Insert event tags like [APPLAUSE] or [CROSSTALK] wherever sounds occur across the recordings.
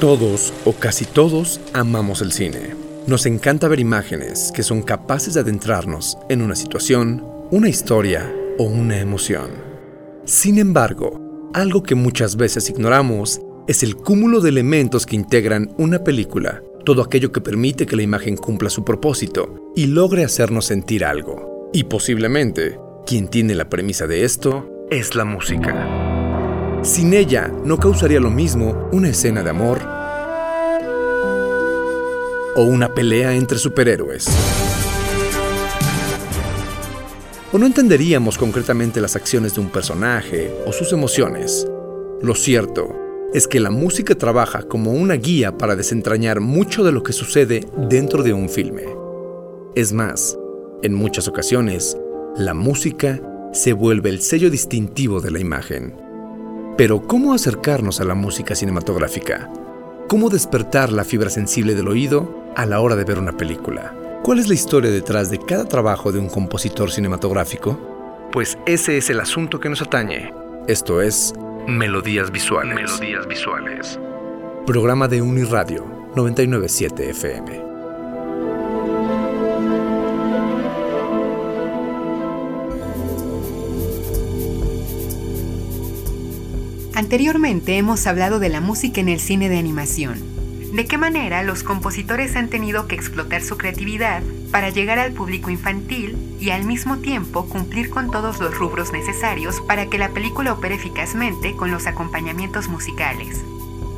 Todos o casi todos amamos el cine. Nos encanta ver imágenes que son capaces de adentrarnos en una situación, una historia o una emoción. Sin embargo, algo que muchas veces ignoramos es el cúmulo de elementos que integran una película, todo aquello que permite que la imagen cumpla su propósito y logre hacernos sentir algo. Y posiblemente, quien tiene la premisa de esto es la música. Sin ella, no causaría lo mismo una escena de amor o una pelea entre superhéroes. O no entenderíamos concretamente las acciones de un personaje o sus emociones. Lo cierto es que la música trabaja como una guía para desentrañar mucho de lo que sucede dentro de un filme. Es más, en muchas ocasiones, la música se vuelve el sello distintivo de la imagen. Pero ¿cómo acercarnos a la música cinematográfica? ¿Cómo despertar la fibra sensible del oído a la hora de ver una película? ¿Cuál es la historia detrás de cada trabajo de un compositor cinematográfico? Pues ese es el asunto que nos atañe. Esto es Melodías Visuales. Melodías Visuales. Programa de Uniradio 997 FM. Anteriormente hemos hablado de la música en el cine de animación. De qué manera los compositores han tenido que explotar su creatividad para llegar al público infantil y al mismo tiempo cumplir con todos los rubros necesarios para que la película opere eficazmente con los acompañamientos musicales.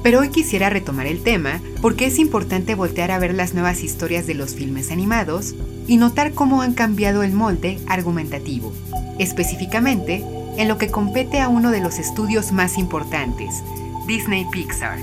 Pero hoy quisiera retomar el tema porque es importante voltear a ver las nuevas historias de los filmes animados y notar cómo han cambiado el molde argumentativo. Específicamente, en lo que compete a uno de los estudios más importantes, Disney Pixar.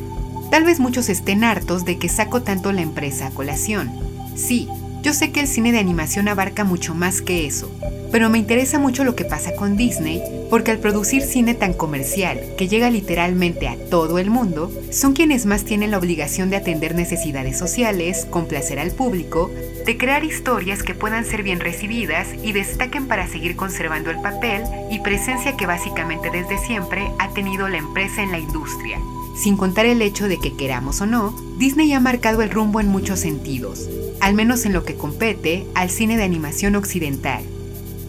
Tal vez muchos estén hartos de que saco tanto la empresa a colación. Sí, yo sé que el cine de animación abarca mucho más que eso, pero me interesa mucho lo que pasa con Disney porque al producir cine tan comercial que llega literalmente a todo el mundo, son quienes más tienen la obligación de atender necesidades sociales, complacer al público, de crear historias que puedan ser bien recibidas y destaquen para seguir conservando el papel y presencia que básicamente desde siempre ha tenido la empresa en la industria. Sin contar el hecho de que queramos o no, Disney ha marcado el rumbo en muchos sentidos, al menos en lo que compete al cine de animación occidental.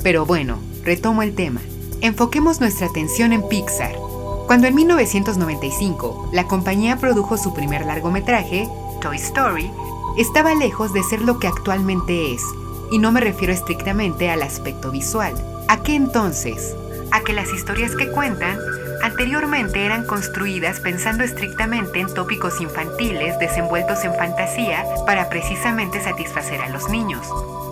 Pero bueno, retomo el tema. Enfoquemos nuestra atención en Pixar. Cuando en 1995 la compañía produjo su primer largometraje, Toy Story, estaba lejos de ser lo que actualmente es, y no me refiero estrictamente al aspecto visual. ¿A qué entonces? A que las historias que cuentan anteriormente eran construidas pensando estrictamente en tópicos infantiles desenvueltos en fantasía para precisamente satisfacer a los niños.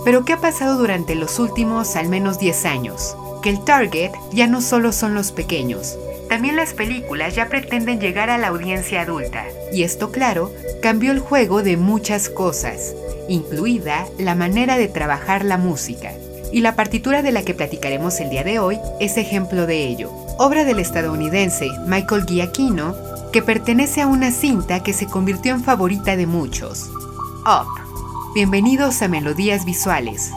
Pero ¿qué ha pasado durante los últimos al menos 10 años? Que el target ya no solo son los pequeños, también las películas ya pretenden llegar a la audiencia adulta. Y esto, claro, cambió el juego de muchas cosas, incluida la manera de trabajar la música. Y la partitura de la que platicaremos el día de hoy es ejemplo de ello. Obra del estadounidense Michael Giacchino, que pertenece a una cinta que se convirtió en favorita de muchos. Up Bienvenidos a Melodías Visuales.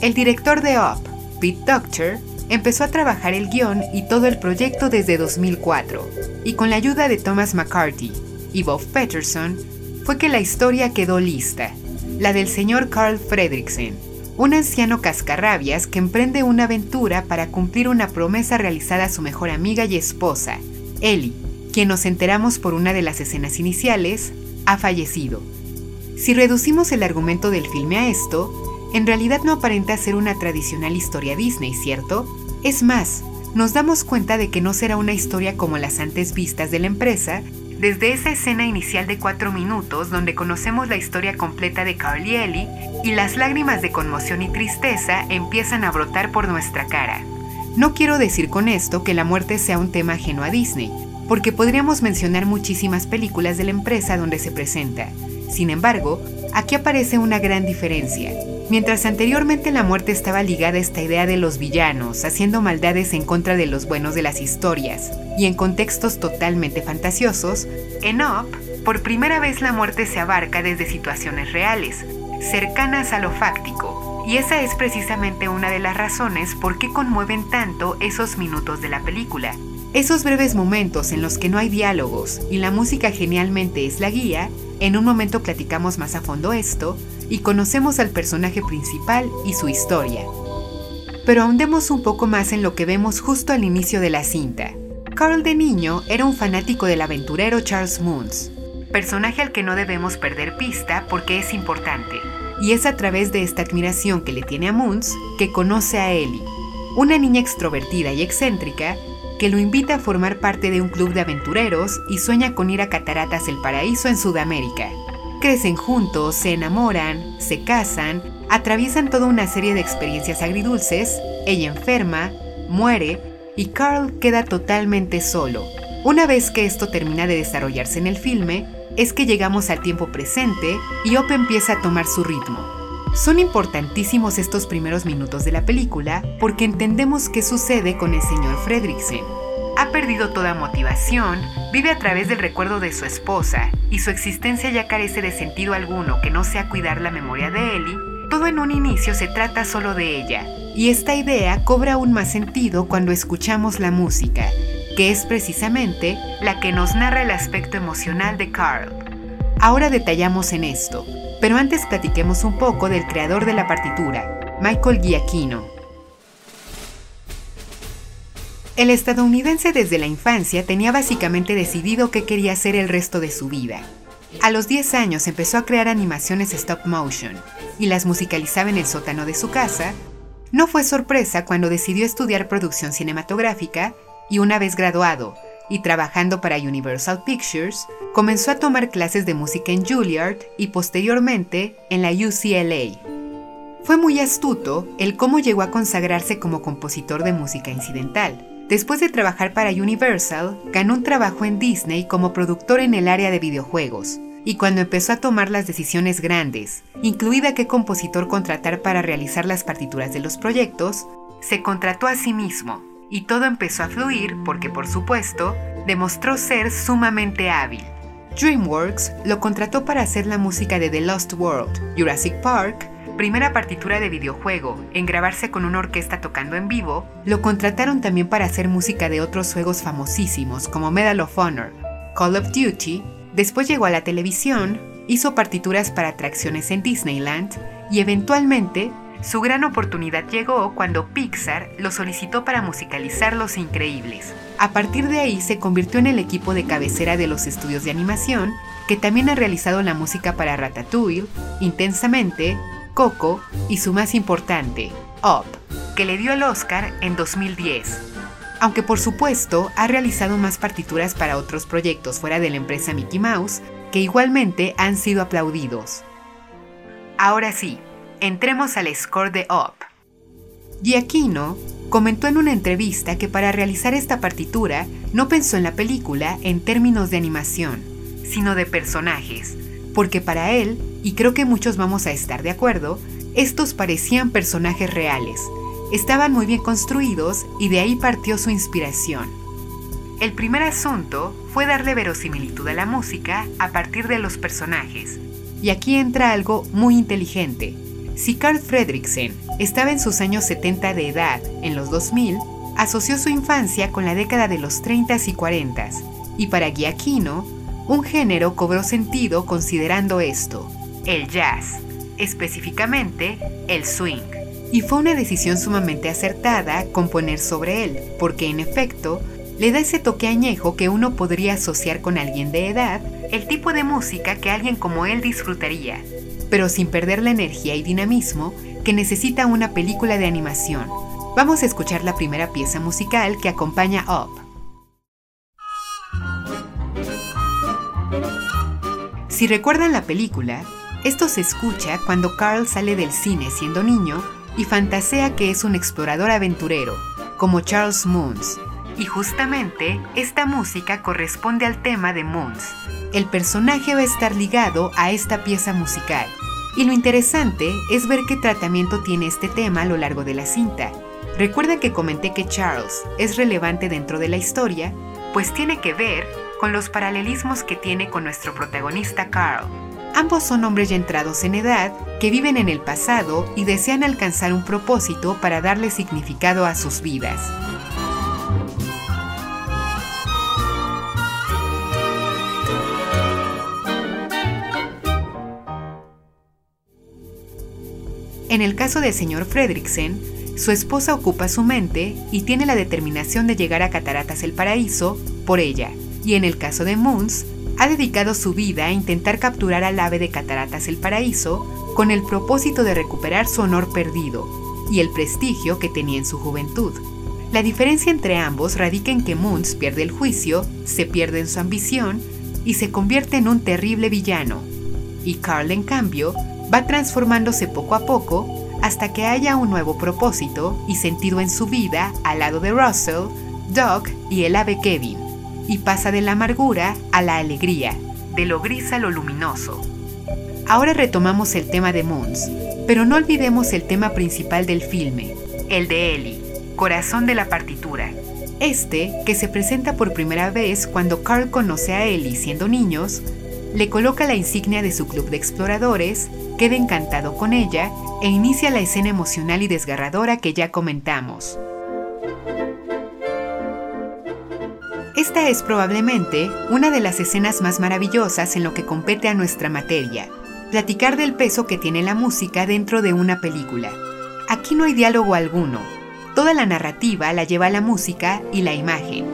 El director de Up, Pete Doctor, empezó a trabajar el guion y todo el proyecto desde 2004, y con la ayuda de Thomas McCarthy y Bob Peterson, fue que la historia quedó lista, la del señor Carl Fredricksen, un anciano cascarrabias que emprende una aventura para cumplir una promesa realizada a su mejor amiga y esposa, Ellie, quien nos enteramos por una de las escenas iniciales, ha fallecido. Si reducimos el argumento del filme a esto, en realidad no aparenta ser una tradicional historia Disney, ¿cierto? Es más, nos damos cuenta de que no será una historia como las antes vistas de la empresa, desde esa escena inicial de cuatro minutos donde conocemos la historia completa de Carl y Ellie y las lágrimas de conmoción y tristeza empiezan a brotar por nuestra cara. No quiero decir con esto que la muerte sea un tema ajeno a Disney, porque podríamos mencionar muchísimas películas de la empresa donde se presenta, sin embargo, aquí aparece una gran diferencia. Mientras anteriormente la muerte estaba ligada a esta idea de los villanos, haciendo maldades en contra de los buenos de las historias, y en contextos totalmente fantasiosos, en Up, por primera vez la muerte se abarca desde situaciones reales, cercanas a lo fáctico, y esa es precisamente una de las razones por qué conmueven tanto esos minutos de la película, Esos breves momentos en los que no hay diálogos y la música genialmente es la guía, en un momento platicamos más a fondo esto y conocemos al personaje principal y su historia. Pero ahondemos un poco más en lo que vemos justo al inicio de la cinta. Carl de niño era un fanático del aventurero Charles Moons, personaje al que no debemos perder pista porque es importante. Y es a través de esta admiración que le tiene a Moons que conoce a Ellie, una niña extrovertida y excéntrica que lo invita a formar parte de un club de aventureros y sueña con ir a Cataratas del Paraíso en Sudamérica. Crecen juntos, se enamoran, se casan, atraviesan toda una serie de experiencias agridulces, ella enferma, muere y Carl queda totalmente solo. Una vez que esto termina de desarrollarse en el filme, es que llegamos al tiempo presente y Op empieza a tomar su ritmo. Son importantísimos estos primeros minutos de la película porque entendemos qué sucede con el señor Fredricksen. Ha perdido toda motivación, vive a través del recuerdo de su esposa y su existencia ya carece de sentido alguno que no sea cuidar la memoria de Ellie. Todo en un inicio se trata solo de ella, y esta idea cobra aún más sentido cuando escuchamos la música, que es precisamente la que nos narra el aspecto emocional de Carl. Ahora detallamos en esto, pero antes platiquemos un poco del creador de la partitura, Michael Giacchino. El estadounidense desde la infancia tenía básicamente decidido qué quería hacer el resto de su vida. A los 10 años empezó a crear animaciones stop motion y las musicalizaba en el sótano de su casa, no fue sorpresa cuando decidió estudiar producción cinematográfica y una vez graduado y trabajando para Universal Pictures, comenzó a tomar clases de música en Juilliard y posteriormente en la UCLA. Fue muy astuto el cómo llegó a consagrarse como compositor de música incidental. Después de trabajar para Universal, ganó un trabajo en Disney como productor en el área de videojuegos, y cuando empezó a tomar las decisiones grandes, incluida qué compositor contratar para realizar las partituras de los proyectos, se contrató a sí mismo, y todo empezó a fluir porque, por supuesto, demostró ser sumamente hábil. DreamWorks lo contrató para hacer la música de The Lost World, Jurassic Park, primera partitura de videojuego en grabarse con una orquesta tocando en vivo, lo contrataron también para hacer música de otros juegos famosísimos como Medal of Honor, Call of Duty Después llegó a la televisión, hizo partituras para atracciones en Disneyland y eventualmente su gran oportunidad llegó cuando Pixar lo solicitó para musicalizar Los Increíbles. A partir de ahí se convirtió en el equipo de cabecera de los estudios de animación, que también ha realizado la música para Ratatouille, Intensamente, Coco y su más importante, Up, que le dio el Oscar en 2010 aunque por supuesto ha realizado más partituras para otros proyectos fuera de la empresa Mickey Mouse, que igualmente han sido aplaudidos. Ahora sí, entremos al score de Up. Giacchino comentó en una entrevista que para realizar esta partitura no pensó en la película en términos de animación, sino de personajes, porque para él, y creo que muchos vamos a estar de acuerdo, estos parecían personajes reales, estaban muy bien construidos y de ahí partió su inspiración. El primer asunto fue darle verosimilitud a la música a partir de los personajes. Y aquí entra algo muy inteligente. Si Carl Fredricksen estaba en sus años 70 de edad, en los 2000, asoció su infancia con la década de los 30 y 40 y para Giacchino, un género cobró sentido considerando esto, el jazz, específicamente el swing. Y fue una decisión sumamente acertada componer sobre él, porque en efecto, le da ese toque añejo que uno podría asociar con alguien de edad, el tipo de música que alguien como él disfrutaría, pero sin perder la energía y dinamismo que necesita una película de animación. Vamos a escuchar la primera pieza musical que acompaña Up. Si recuerdan la película, esto se escucha cuando Carl sale del cine siendo niño y fantasea que es un explorador aventurero, como Charles Moons. Y justamente esta música corresponde al tema de Moons. El personaje va a estar ligado a esta pieza musical. Y lo interesante es ver qué tratamiento tiene este tema a lo largo de la cinta. Recuerda que comenté que Charles es relevante dentro de la historia, pues tiene que ver con los paralelismos que tiene con nuestro protagonista Carl. Ambos son hombres ya entrados en edad, que viven en el pasado y desean alcanzar un propósito para darle significado a sus vidas. En el caso del señor Fredriksen, su esposa ocupa su mente y tiene la determinación de llegar a Cataratas el Paraíso por ella, y en el caso de Moons, ha dedicado su vida a intentar capturar al ave de Cataratas el Paraíso con el propósito de recuperar su honor perdido y el prestigio que tenía en su juventud. La diferencia entre ambos radica en que Moons pierde el juicio, se pierde en su ambición y se convierte en un terrible villano, y Carl en cambio va transformándose poco a poco hasta que haya un nuevo propósito y sentido en su vida al lado de Russell, Doug y el ave Kevin, y pasa de la amargura a la alegría, de lo gris a lo luminoso. Ahora retomamos el tema de Moons, pero no olvidemos el tema principal del filme, el de Ellie, corazón de la partitura. Este, que se presenta por primera vez cuando Carl conoce a Ellie siendo niños, le coloca la insignia de su club de exploradores, queda encantado con ella e inicia la escena emocional y desgarradora que ya comentamos. Esta es probablemente una de las escenas más maravillosas en lo que compete a nuestra materia, platicar del peso que tiene la música dentro de una película. Aquí no hay diálogo alguno, toda la narrativa la lleva la música y la imagen.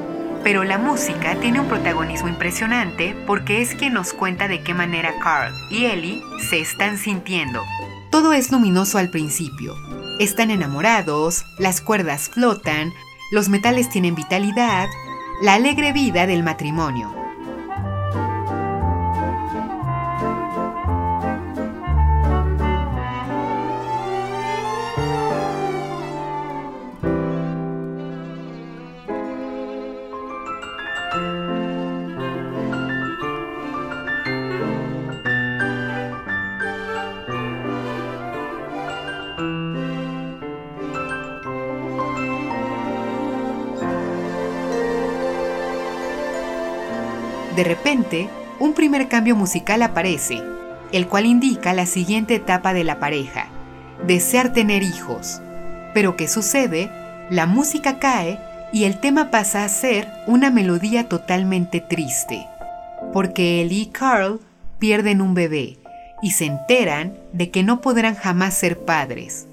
Pero la música tiene un protagonismo impresionante porque es quien nos cuenta de qué manera Carl y Ellie se están sintiendo. Todo es luminoso al principio. Están enamorados, las cuerdas flotan, los metales tienen vitalidad, la alegre vida del matrimonio. Un primer cambio musical aparece, el cual indica la siguiente etapa de la pareja, desear tener hijos. Pero ¿qué sucede? La música cae y el tema pasa a ser una melodía totalmente triste, porque Ellie y Carl pierden un bebé y se enteran de que no podrán jamás ser padres.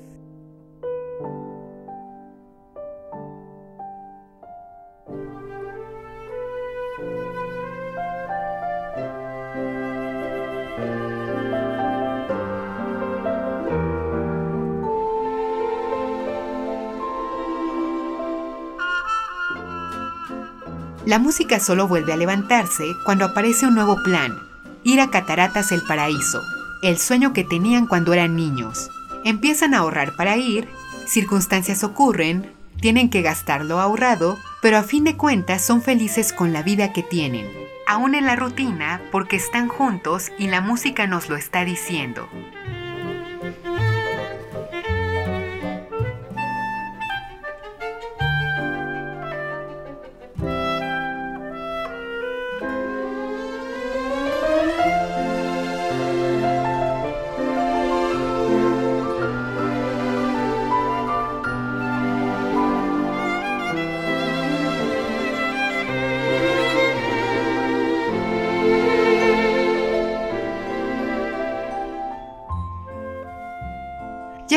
La música solo vuelve a levantarse cuando aparece un nuevo plan, ir a Cataratas el Paraíso, el sueño que tenían cuando eran niños. Empiezan a ahorrar para ir, circunstancias ocurren, tienen que gastar lo ahorrado, pero a fin de cuentas son felices con la vida que tienen. Aún en la rutina, porque están juntos y la música nos lo está diciendo.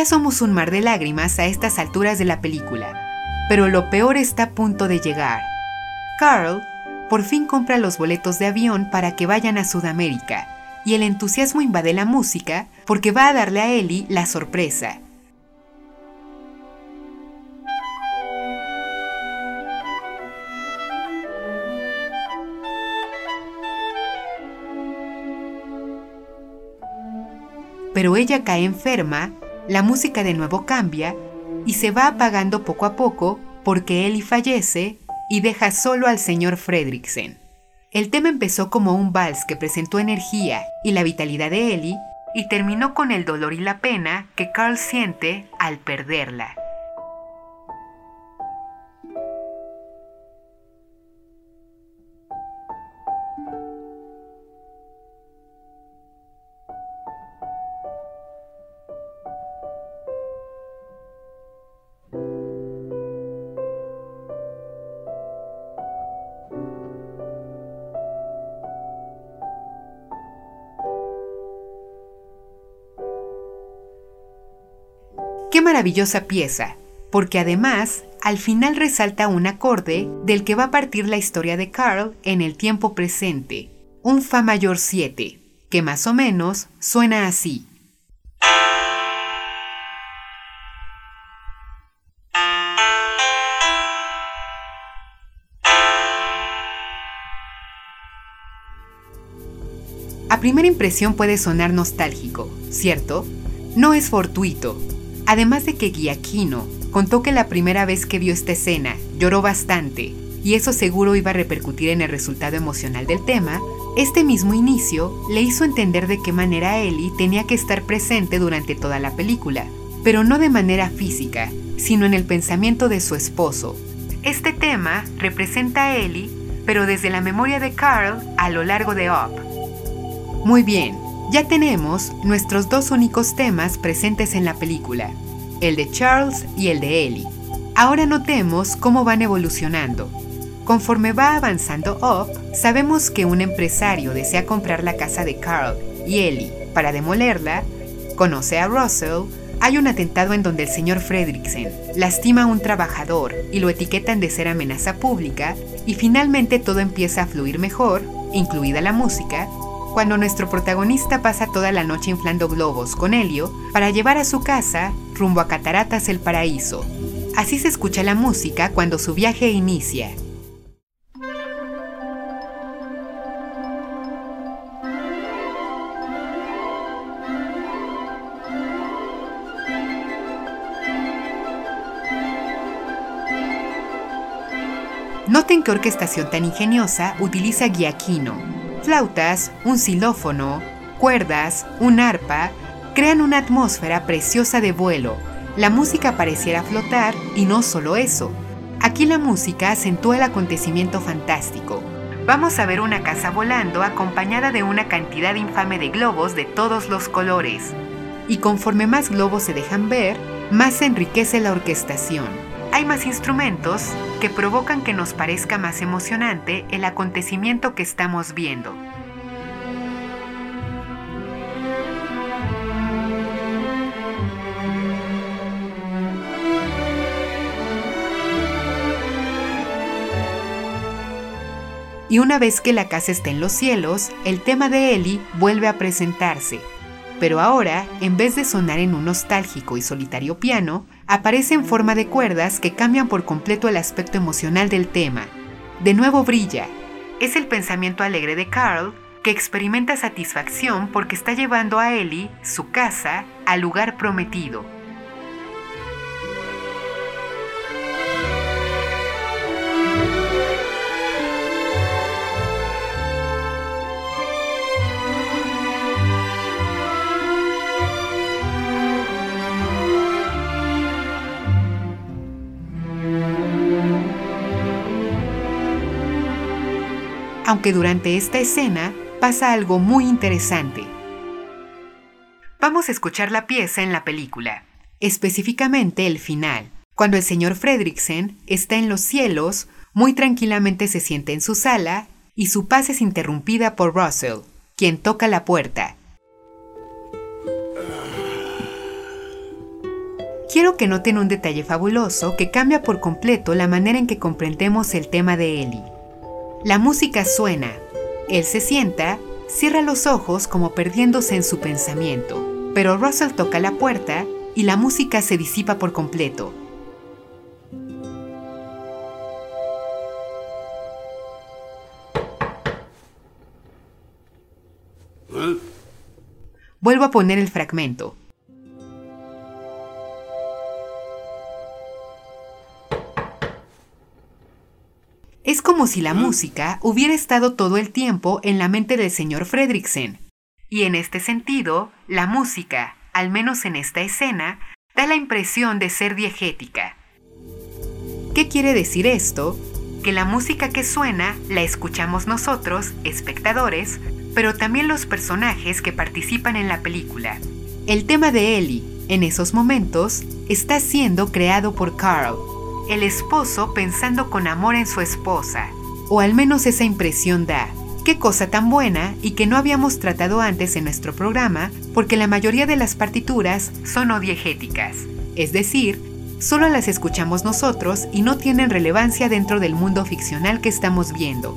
Ya somos un mar de lágrimas a estas alturas de la película, pero lo peor está a punto de llegar. Carl por fin compra los boletos de avión para que vayan a Sudamérica, y el entusiasmo invade la música porque va a darle a Ellie la sorpresa. Pero ella cae enferma la música de nuevo cambia y se va apagando poco a poco porque Ellie fallece y deja solo al señor Fredricksen. El tema empezó como un vals que presentó energía y la vitalidad de Ellie y terminó con el dolor y la pena que Carl siente al perderla. Maravillosa pieza, porque además al final resalta un acorde del que va a partir la historia de Carl en el tiempo presente, un Fa mayor 7, que más o menos suena así. A primera impresión puede sonar nostálgico, ¿cierto? No es fortuito. Además de que Giacchino contó que la primera vez que vio esta escena lloró bastante, y eso seguro iba a repercutir en el resultado emocional del tema, este mismo inicio le hizo entender de qué manera Ellie tenía que estar presente durante toda la película, pero no de manera física, sino en el pensamiento de su esposo. Este tema representa a Ellie, pero desde la memoria de Carl a lo largo de Up. Muy bien, ya tenemos nuestros dos únicos temas presentes en la película, el de Charles y el de Ellie. Ahora notemos cómo van evolucionando. Conforme va avanzando Up, sabemos que un empresario desea comprar la casa de Carl y Ellie para demolerla, conoce a Russell, hay un atentado en donde el señor Fredricksen lastima a un trabajador y lo etiquetan de ser amenaza pública y finalmente todo empieza a fluir mejor, incluida la música, cuando nuestro protagonista pasa toda la noche inflando globos con helio para llevar a su casa rumbo a Cataratas el Paraíso. Así se escucha la música cuando su viaje inicia. Noten qué orquestación tan ingeniosa utiliza Giacchino, Flautas, un xilófono, cuerdas, un arpa, crean una atmósfera preciosa de vuelo. La música pareciera flotar y no solo eso. Aquí la música acentúa el acontecimiento fantástico. Vamos a ver una casa volando acompañada de una cantidad infame de globos de todos los colores. Y conforme más globos se dejan ver, más se enriquece la orquestación más instrumentos que provocan que nos parezca más emocionante el acontecimiento que estamos viendo. Y una vez que la casa está en los cielos, el tema de Ellie vuelve a presentarse. Pero ahora, en vez de sonar en un nostálgico y solitario piano, aparece en forma de cuerdas que cambian por completo el aspecto emocional del tema. De nuevo brilla. Es el pensamiento alegre de Carl que experimenta satisfacción porque está llevando a Ellie, su casa, al lugar prometido. Aunque durante esta escena pasa algo muy interesante. Vamos a escuchar la pieza en la película, específicamente el final, cuando el señor Fredricksen está en los cielos, muy tranquilamente se siente en su sala y su paz es interrumpida por Russell, quien toca la puerta. Quiero que noten un detalle fabuloso que cambia por completo la manera en que comprendemos el tema de Ellie. La música suena. Él se sienta, cierra los ojos como perdiéndose en su pensamiento, pero Russell toca la puerta y la música se disipa por completo. Vuelvo a poner el fragmento. Es como si la música hubiera estado todo el tiempo en la mente del señor Fredricksen. Y en este sentido, la música, al menos en esta escena, da la impresión de ser diegética. ¿Qué quiere decir esto? Que la música que suena la escuchamos nosotros, espectadores, pero también los personajes que participan en la película. El tema de Ellie, en esos momentos, está siendo creado por Carl, el esposo pensando con amor en su esposa, o al menos esa impresión da. Qué cosa tan buena y que no habíamos tratado antes en nuestro programa porque la mayoría de las partituras son odiegéticas. es decir, solo las escuchamos nosotros y no tienen relevancia dentro del mundo ficcional que estamos viendo.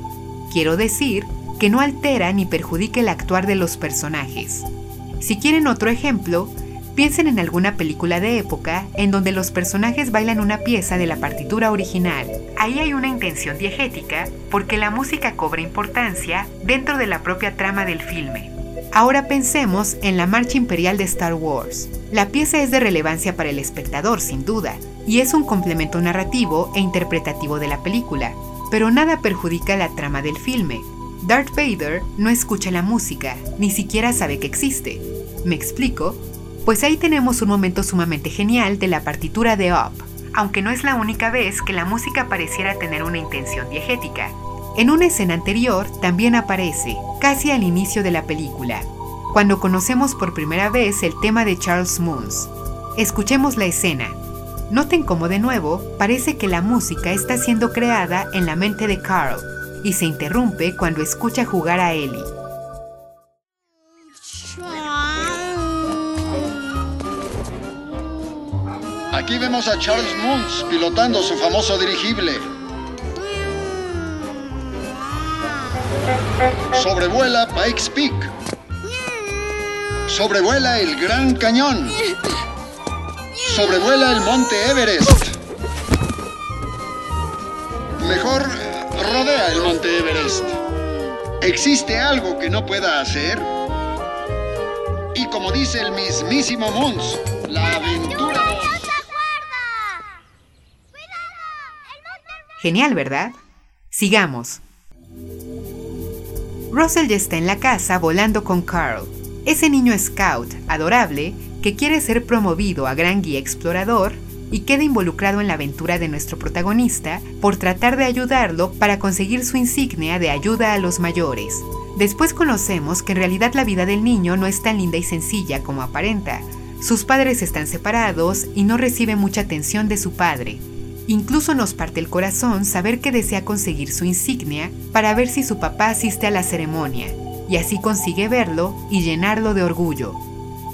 Quiero decir que no altera ni perjudique el actuar de los personajes. Si quieren otro ejemplo, piensen en alguna película de época en donde los personajes bailan una pieza de la partitura original. Ahí hay una intención diegética porque la música cobra importancia dentro de la propia trama del filme. Ahora pensemos en la Marcha Imperial de Star Wars. La pieza es de relevancia para el espectador, sin duda, y es un complemento narrativo e interpretativo de la película, pero nada perjudica la trama del filme. Darth Vader no escucha la música, ni siquiera sabe que existe. ¿Me explico? Pues ahí tenemos un momento sumamente genial de la partitura de Up, aunque no es la única vez que la música pareciera tener una intención diegética. En una escena anterior también aparece, casi al inicio de la película, cuando conocemos por primera vez el tema de Charles Moons. Escuchemos la escena. Noten cómo de nuevo parece que la música está siendo creada en la mente de Carl y se interrumpe cuando escucha jugar a Ellie. Aquí vemos a Charles Moons pilotando su famoso dirigible. Sobrevuela Pikes Peak. Sobrevuela el Gran Cañón. Sobrevuela el Monte Everest. Mejor rodea el Monte Everest. ¿Existe algo que no pueda hacer? Y como dice el mismísimo Moons, la aventura... Genial, ¿verdad? Sigamos. Russell ya está en la casa volando con Carl, ese niño scout adorable que quiere ser promovido a gran guía explorador y queda involucrado en la aventura de nuestro protagonista por tratar de ayudarlo para conseguir su insignia de ayuda a los mayores. Después conocemos que en realidad la vida del niño no es tan linda y sencilla como aparenta. Sus padres están separados y no recibe mucha atención de su padre, Incluso nos parte el corazón saber que desea conseguir su insignia para ver si su papá asiste a la ceremonia, y así consigue verlo y llenarlo de orgullo.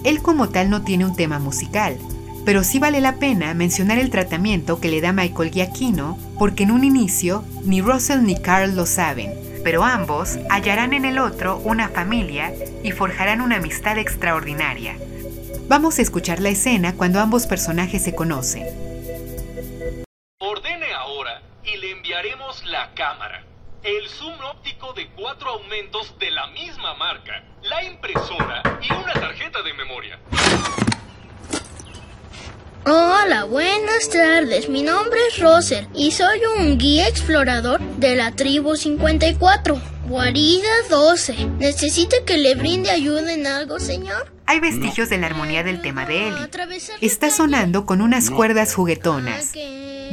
Él como tal no tiene un tema musical, pero sí vale la pena mencionar el tratamiento que le da Michael Giacchino, porque en un inicio ni Russell ni Carl lo saben, pero ambos hallarán en el otro una familia y forjarán una amistad extraordinaria. Vamos a escuchar la escena cuando ambos personajes se conocen. La cámara, el zoom óptico de cuatro aumentos de la misma marca, la impresora y una tarjeta de memoria. Hola, buenas tardes. Mi nombre es Roser y soy un guía explorador de la tribu 54. Guarida 12. ¿Necesita que le brinde ayuda en algo, señor? Hay vestigios de la armonía del tema de Ellie. Está sonando con unas cuerdas juguetonas.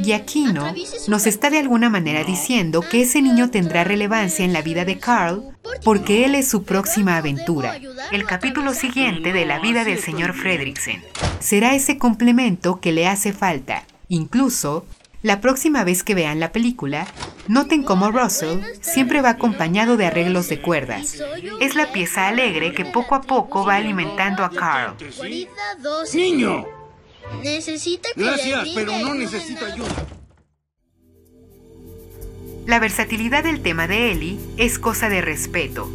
Y Aquino nos está de alguna manera diciendo que ese niño tendrá relevancia en la vida de Carl porque él es su próxima aventura, el capítulo siguiente de la vida del señor Fredricksen. Será ese complemento que le hace falta. Incluso, la próxima vez que vean la película, noten cómo Russell siempre va acompañado de arreglos de cuerdas. Es la pieza alegre que poco a poco va alimentando a Carl. ¡Niño! Necesita que Gracias, pero no necesito ayuda. La versatilidad del tema de Ellie es cosa de respeto.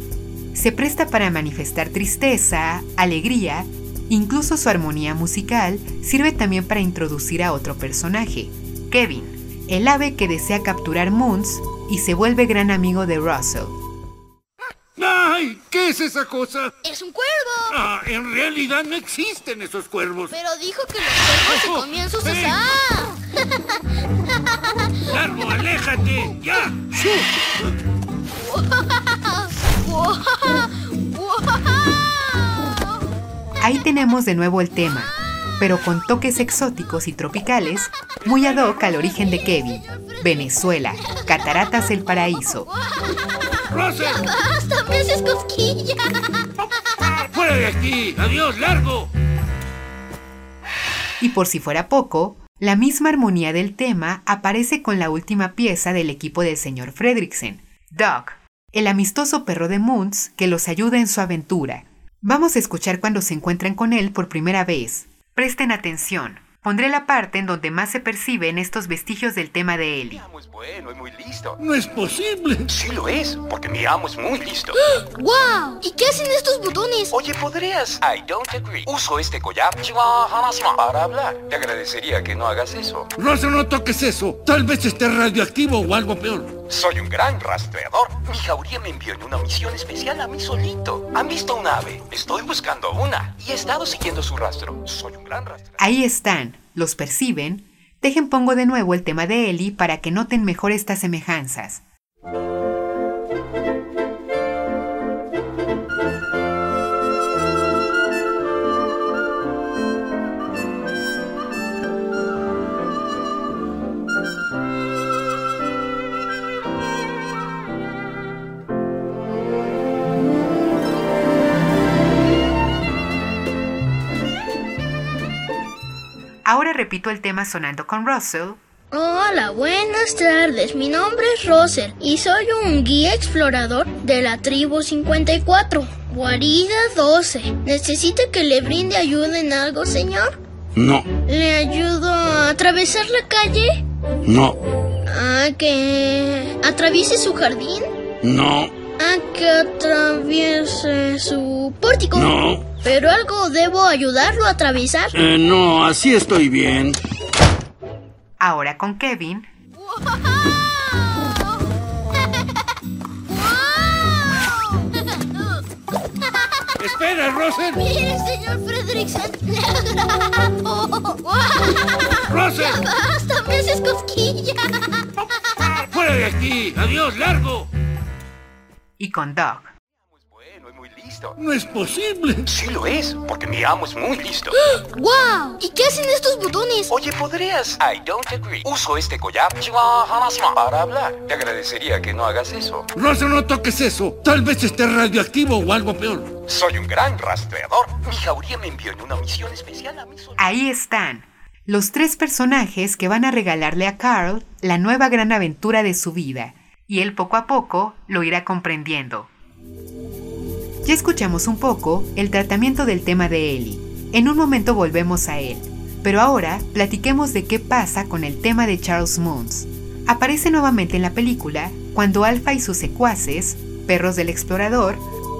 Se presta para manifestar tristeza, alegría, incluso su armonía musical sirve también para introducir a otro personaje, Kevin, el ave que desea capturar Moons y se vuelve gran amigo de Russell. ¡Ay! ¿Qué es esa cosa? ¡Es un cuervo! Ah, en realidad no existen esos cuervos. Pero dijo que los cuervos se comían sus... ¡Ah! ¡Largo, aléjate! ¡Ya! Ahí tenemos de nuevo el tema, pero con toques exóticos y tropicales, muy ad hoc al origen de Kevin, Venezuela, Cataratas el Paraíso. ¡Hasta me haces cosquilla! ¡Fuera de aquí! ¡Adiós, largo! Y por si fuera poco, la misma armonía del tema aparece con la última pieza del equipo del señor Fredricksen, Doc, el amistoso perro de Moons que los ayuda en su aventura. Vamos a escuchar cuando se encuentran con él por primera vez. Presten atención, Pondré la parte en donde más se perciben estos vestigios del tema de Ellie. amo es bueno y muy listo. No es posible. Sí lo es, porque mi amo es muy listo. [GASPS] ¡Wow! ¿Y qué hacen estos botones? Oye, ¿podrías? I don't agree. Uso este collar para hablar. Te agradecería que no hagas eso. Rosa, no toques eso. Tal vez esté radioactivo o algo peor. Soy un gran rastreador. Mi jauría me envió en una misión especial a mí solito. ¿Han visto un ave? Estoy buscando una. Y he estado siguiendo su rastro. Soy un gran rastreador. Ahí están, los perciben. Dejen pongo de nuevo el tema de Ellie para que noten mejor estas semejanzas. Repito el tema sonando con Russell. Hola, buenas tardes. Mi nombre es Roser y soy un guía explorador de la tribu 54, guarida 12. ¿Necesita que le brinde ayuda en algo, señor? No, ¿Le ayudo a atravesar la calle? no, ¿A que atraviese su jardín? no, ¿A que atraviese su pórtico? no. ¿Pero algo debo ayudarlo a atravesar? Eh, no, así estoy bien. Ahora con Kevin. [LAUGHS] Espera, Roser. Mire, señor Fredrickson, le agrapo. Roser, Basta, me haces cosquillas. fuera de aquí. Adiós, largo. Y con Doug. Listo. No es posible. Sí lo es, porque mi amo es muy listo. [GASPS] ¡Wow! ¿Y qué hacen estos botones? Oye, ¿podrías? I don't agree. Uso este collar para hablar. Te agradecería que no hagas eso. Rosa, no toques eso. Tal vez esté radioactivo o algo peor. Soy un gran rastreador. Mi jauría me envió en una misión especial a mí solito. Ahí están, los tres personajes que van a regalarle a Carl la nueva gran aventura de su vida, y él poco a poco lo irá comprendiendo. Ya escuchamos un poco el tratamiento del tema de Ellie. En un momento volvemos a él, pero ahora platiquemos de qué pasa con el tema de Charles Moons. Aparece nuevamente en la película cuando Alpha y sus secuaces, perros del explorador,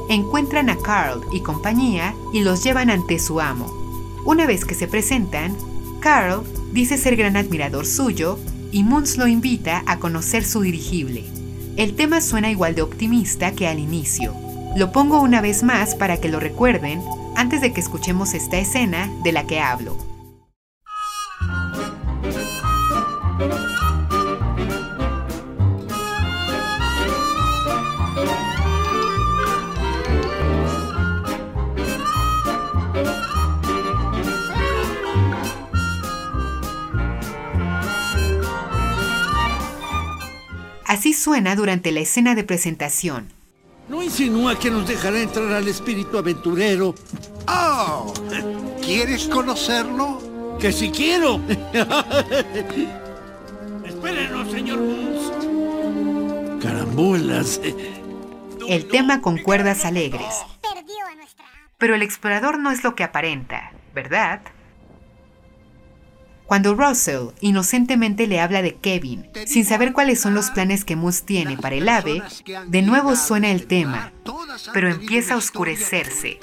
encuentran a Carl y compañía y los llevan ante su amo. Una vez que se presentan, Carl dice ser gran admirador suyo y Moons lo invita a conocer su dirigible. El tema suena igual de optimista que al inicio. Lo pongo una vez más para que lo recuerden antes de que escuchemos esta escena de la que hablo. Así suena durante la escena de presentación. ¿No insinúa que nos dejará entrar al espíritu aventurero? Oh, ¿quieres conocerlo? ¡Que si quiero! [LAUGHS] Espérenos, señor Moons. Carambolas. El tema con cuerdas alegres. Pero el explorador no es lo que aparenta, ¿verdad? Cuando Russell inocentemente le habla de Kevin, sin saber cuáles son los planes que Moose tiene para el ave, de nuevo suena el tema, pero empieza a oscurecerse.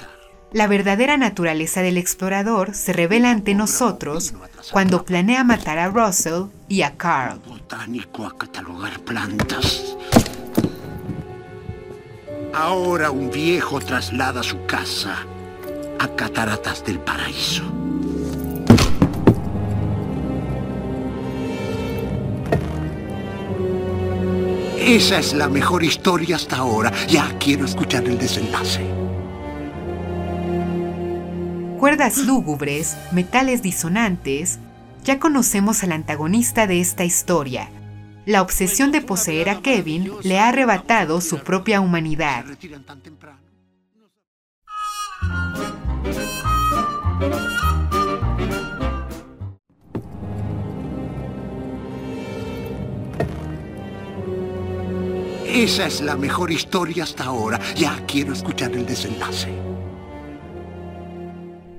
La verdadera naturaleza del explorador se revela ante nosotros cuando planea matar a Russell y a Carl. Botánico a catalogar plantas. Ahora un viejo traslada su casa a Cataratas del Paraíso. Esa es la mejor historia hasta ahora. Ya quiero escuchar el desenlace. Cuerdas lúgubres, metales disonantes, ya conocemos al antagonista de esta historia. La obsesión de poseer a Kevin le ha arrebatado su propia humanidad. Esa es la mejor historia hasta ahora. Ya quiero escuchar el desenlace.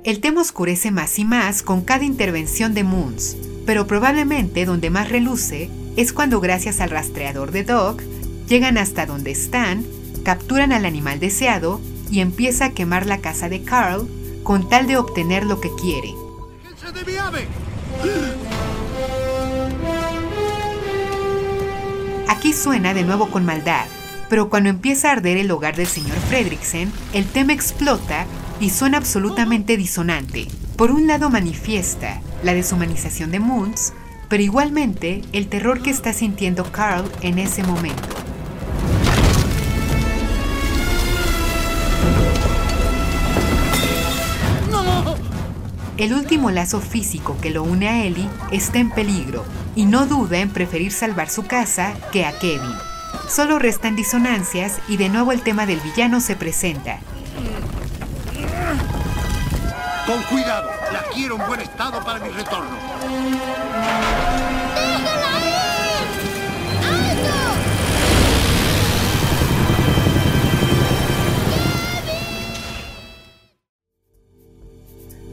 El tema oscurece más y más con cada intervención de Moons, pero probablemente donde más reluce es cuando gracias al rastreador de Doc llegan hasta donde están, capturan al animal deseado y empieza a quemar la casa de Carl con tal de obtener lo que quiere. Aquí suena de nuevo con maldad, pero cuando empieza a arder el hogar del señor Fredricksen, el tema explota y suena absolutamente disonante. Por un lado manifiesta la deshumanización de Moons, pero igualmente el terror que está sintiendo Carl en ese momento. El último lazo físico que lo une a Ellie está en peligro y no duda en preferir salvar su casa que a Kevin. Solo restan disonancias y de nuevo el tema del villano se presenta. Con cuidado, la quiero en buen estado para mi retorno.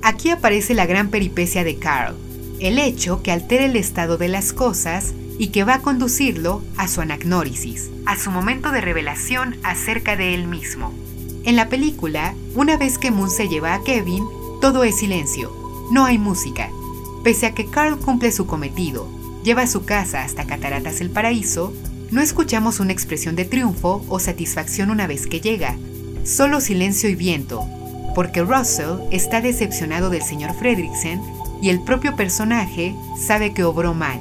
Aquí aparece la gran peripecia de Carl, el hecho que altera el estado de las cosas y que va a conducirlo a su anagnórisis, a su momento de revelación acerca de él mismo. En la película, una vez que Moon se lleva a Kevin, todo es silencio, no hay música. Pese a que Carl cumple su cometido, lleva su casa hasta Cataratas el Paraíso, no escuchamos una expresión de triunfo o satisfacción una vez que llega, solo silencio y viento, porque Russell está decepcionado del señor Fredricksen y el propio personaje sabe que obró mal.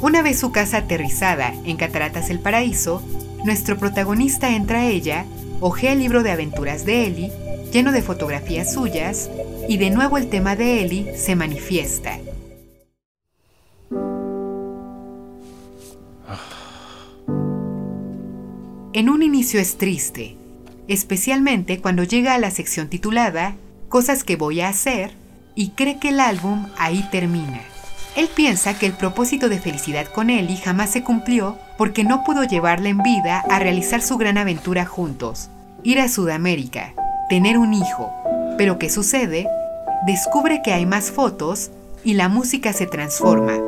Una vez su casa aterrizada en Cataratas el Paraíso, nuestro protagonista entra a ella, ojea el libro de aventuras de Ellie, lleno de fotografías suyas, y de nuevo el tema de Ellie se manifiesta. En un inicio es triste, especialmente cuando llega a la sección titulada Cosas que voy a hacer y cree que el álbum ahí termina. Él piensa que el propósito de felicidad con Ellie jamás se cumplió porque no pudo llevarla en vida a realizar su gran aventura juntos, ir a Sudamérica, tener un hijo. Pero ¿qué sucede? Descubre que hay más fotos y la música se transforma.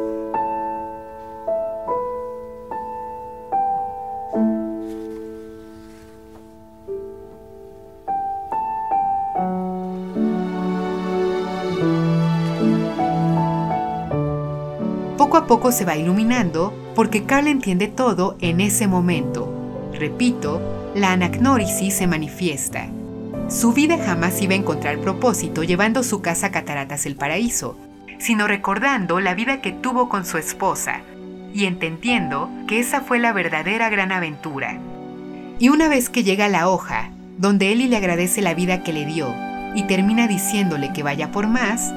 Poco se va iluminando porque Carl entiende todo en ese momento. Repito, la anagnórisis se manifiesta. Su vida jamás iba a encontrar propósito llevando su casa a Cataratas el Paraíso, sino recordando la vida que tuvo con su esposa y entendiendo que esa fue la verdadera gran aventura. Y una vez que llega a la hoja, donde Ellie le agradece la vida que le dio y termina diciéndole que vaya por más,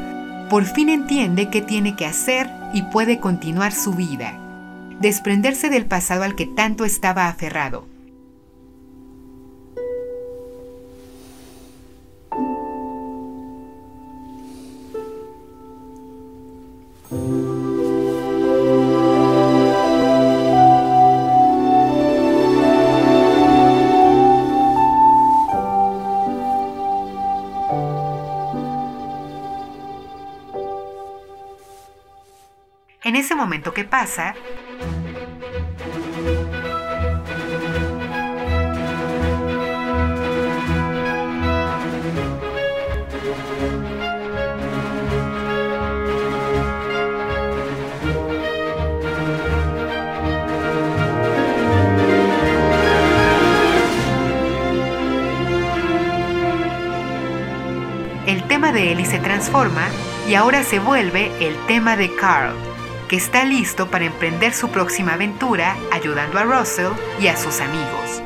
por fin entiende qué tiene que hacer y puede continuar su vida, desprenderse del pasado al que tanto estaba aferrado. Que pasa, el tema de Ellie se transforma y ahora se vuelve el tema de Carl, que está listo para emprender su próxima aventura ayudando a Russell y a sus amigos.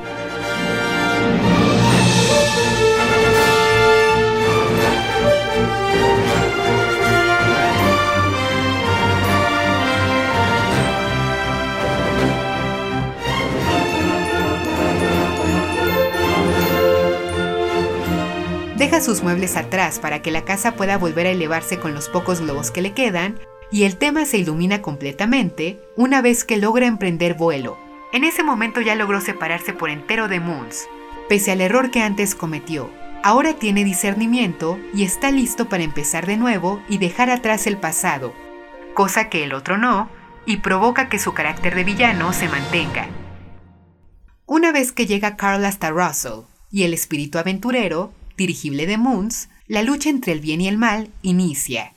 Deja sus muebles atrás para que la casa pueda volver a elevarse con los pocos globos que le quedan y el tema se ilumina completamente una vez que logra emprender vuelo. En ese momento ya logró separarse por entero de Moons, pese al error que antes cometió, ahora tiene discernimiento y está listo para empezar de nuevo y dejar atrás el pasado, cosa que el otro no, y provoca que su carácter de villano se mantenga. Una vez que llega Carl hasta Russell y el espíritu aventurero, dirigible de Moons, la lucha entre el bien y el mal inicia.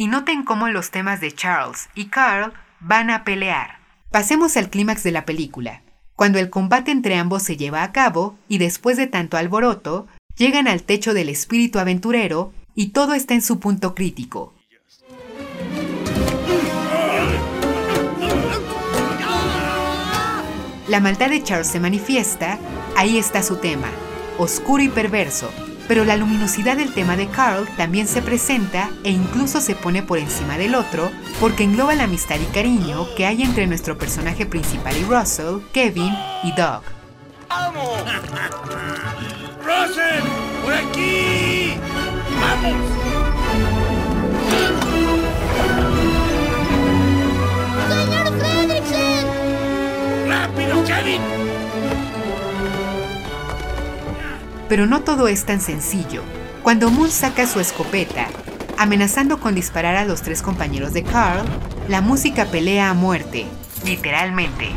Y noten cómo los temas de Charles y Carl van a pelear. Pasemos al clímax de la película, cuando el combate entre ambos se lleva a cabo y después de tanto alboroto, llegan al techo del espíritu aventurero y todo está en su punto crítico. La maldad de Charles se manifiesta, ahí está su tema, oscuro y perverso, pero la luminosidad del tema de Carl también se presenta e incluso se pone por encima del otro porque engloba la amistad y cariño que hay entre nuestro personaje principal y Russell, Kevin y Doug. ¡Vamos! ¡Russell! ¡Por aquí! ¡Vamos! Pero no todo es tan sencillo. Cuando Moon saca su escopeta, amenazando con disparar a los tres compañeros de Carl, la música pelea a muerte, literalmente.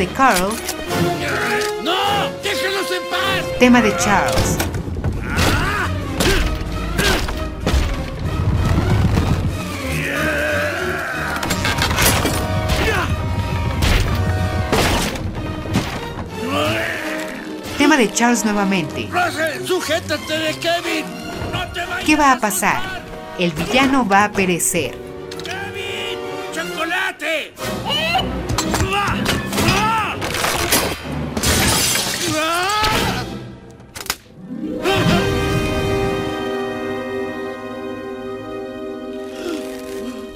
De Carl, ¡No! ¡Déjenos en paz! tema de Charles. Tema de Charles nuevamente. ¡Russell, sujétate de Kevin! ¡No te vayas ¿Qué va a pasar? El villano va a perecer.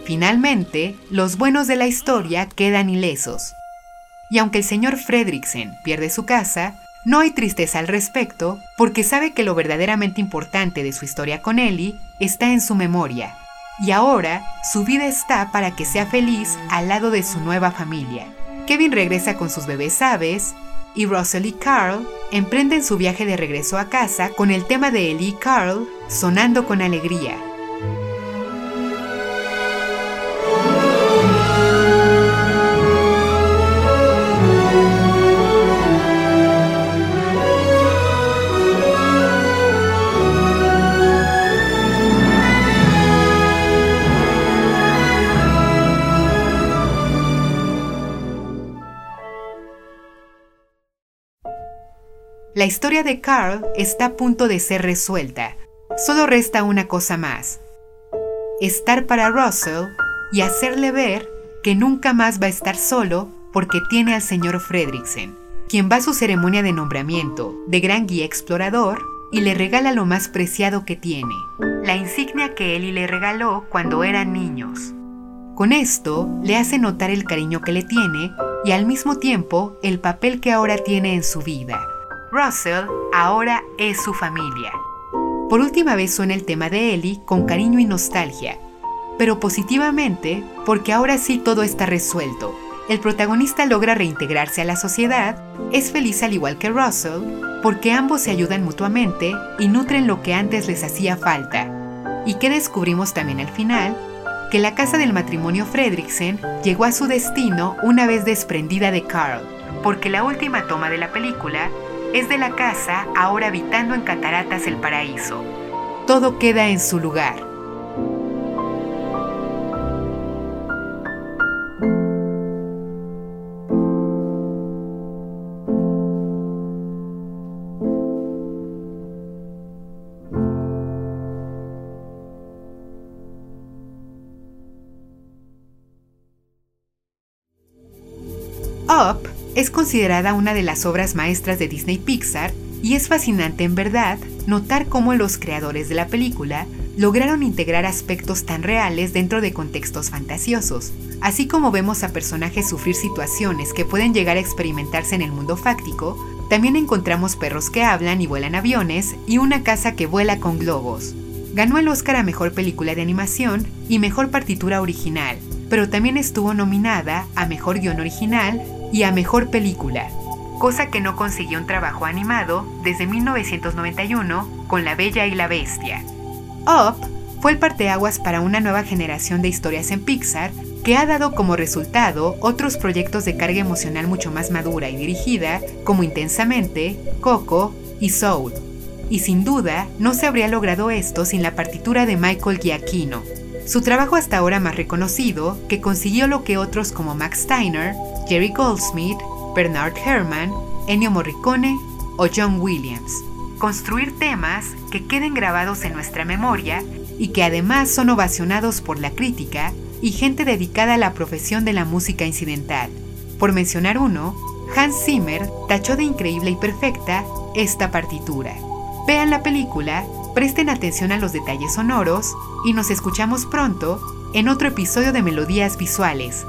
Finalmente, los buenos de la historia quedan ilesos. Y aunque el señor Fredricksen pierde su casa, no hay tristeza al respecto porque sabe que lo verdaderamente importante de su historia con Ellie está en su memoria. Y ahora su vida está para que sea feliz al lado de su nueva familia. Kevin regresa con sus bebés aves y Russell y Carl emprenden su viaje de regreso a casa con el tema de Ellie y Carl sonando con alegría. La historia de Carl está a punto de ser resuelta. Solo resta una cosa más. Estar para Russell y hacerle ver que nunca más va a estar solo porque tiene al señor Fredricksen, quien va a su ceremonia de nombramiento de gran guía explorador y le regala lo más preciado que tiene, la insignia que Ellie le regaló cuando eran niños. Con esto le hace notar el cariño que le tiene y al mismo tiempo el papel que ahora tiene en su vida. Russell ahora es su familia. Por última vez suena el tema de Ellie con cariño y nostalgia, pero positivamente porque ahora sí todo está resuelto. El protagonista logra reintegrarse a la sociedad, es feliz al igual que Russell, porque ambos se ayudan mutuamente y nutren lo que antes les hacía falta. ¿Y que descubrimos también al final? Que la casa del matrimonio Fredricksen llegó a su destino una vez desprendida de Carl, porque la última toma de la película es de la casa ahora habitando en Cataratas el Paraíso. Todo queda en su lugar. Considerada una de las obras maestras de Disney Pixar y es fascinante en verdad notar cómo los creadores de la película lograron integrar aspectos tan reales dentro de contextos fantasiosos. Así como vemos a personajes sufrir situaciones que pueden llegar a experimentarse en el mundo fáctico, también encontramos perros que hablan y vuelan aviones y una casa que vuela con globos. Ganó el Oscar a Mejor Película de Animación y Mejor Partitura Original, pero también estuvo nominada a Mejor Guión Original y a Mejor Película, cosa que no consiguió un trabajo animado desde 1991 con La Bella y la Bestia. Up fue el parteaguas para una nueva generación de historias en Pixar que ha dado como resultado otros proyectos de carga emocional mucho más madura y dirigida, como Intensamente, Coco y Soul. Y sin duda, no se habría logrado esto sin la partitura de Michael Giacchino, su trabajo hasta ahora más reconocido, que consiguió lo que otros como Max Steiner, Jerry Goldsmith, Bernard Herrmann, Ennio Morricone o John Williams. Construir temas que queden grabados en nuestra memoria y que además son ovacionados por la crítica y gente dedicada a la profesión de la música incidental. Por mencionar uno, Hans Zimmer tachó de increíble y perfecta esta partitura. Vean la película, presten atención a los detalles sonoros y nos escuchamos pronto en otro episodio de Melodías Visuales.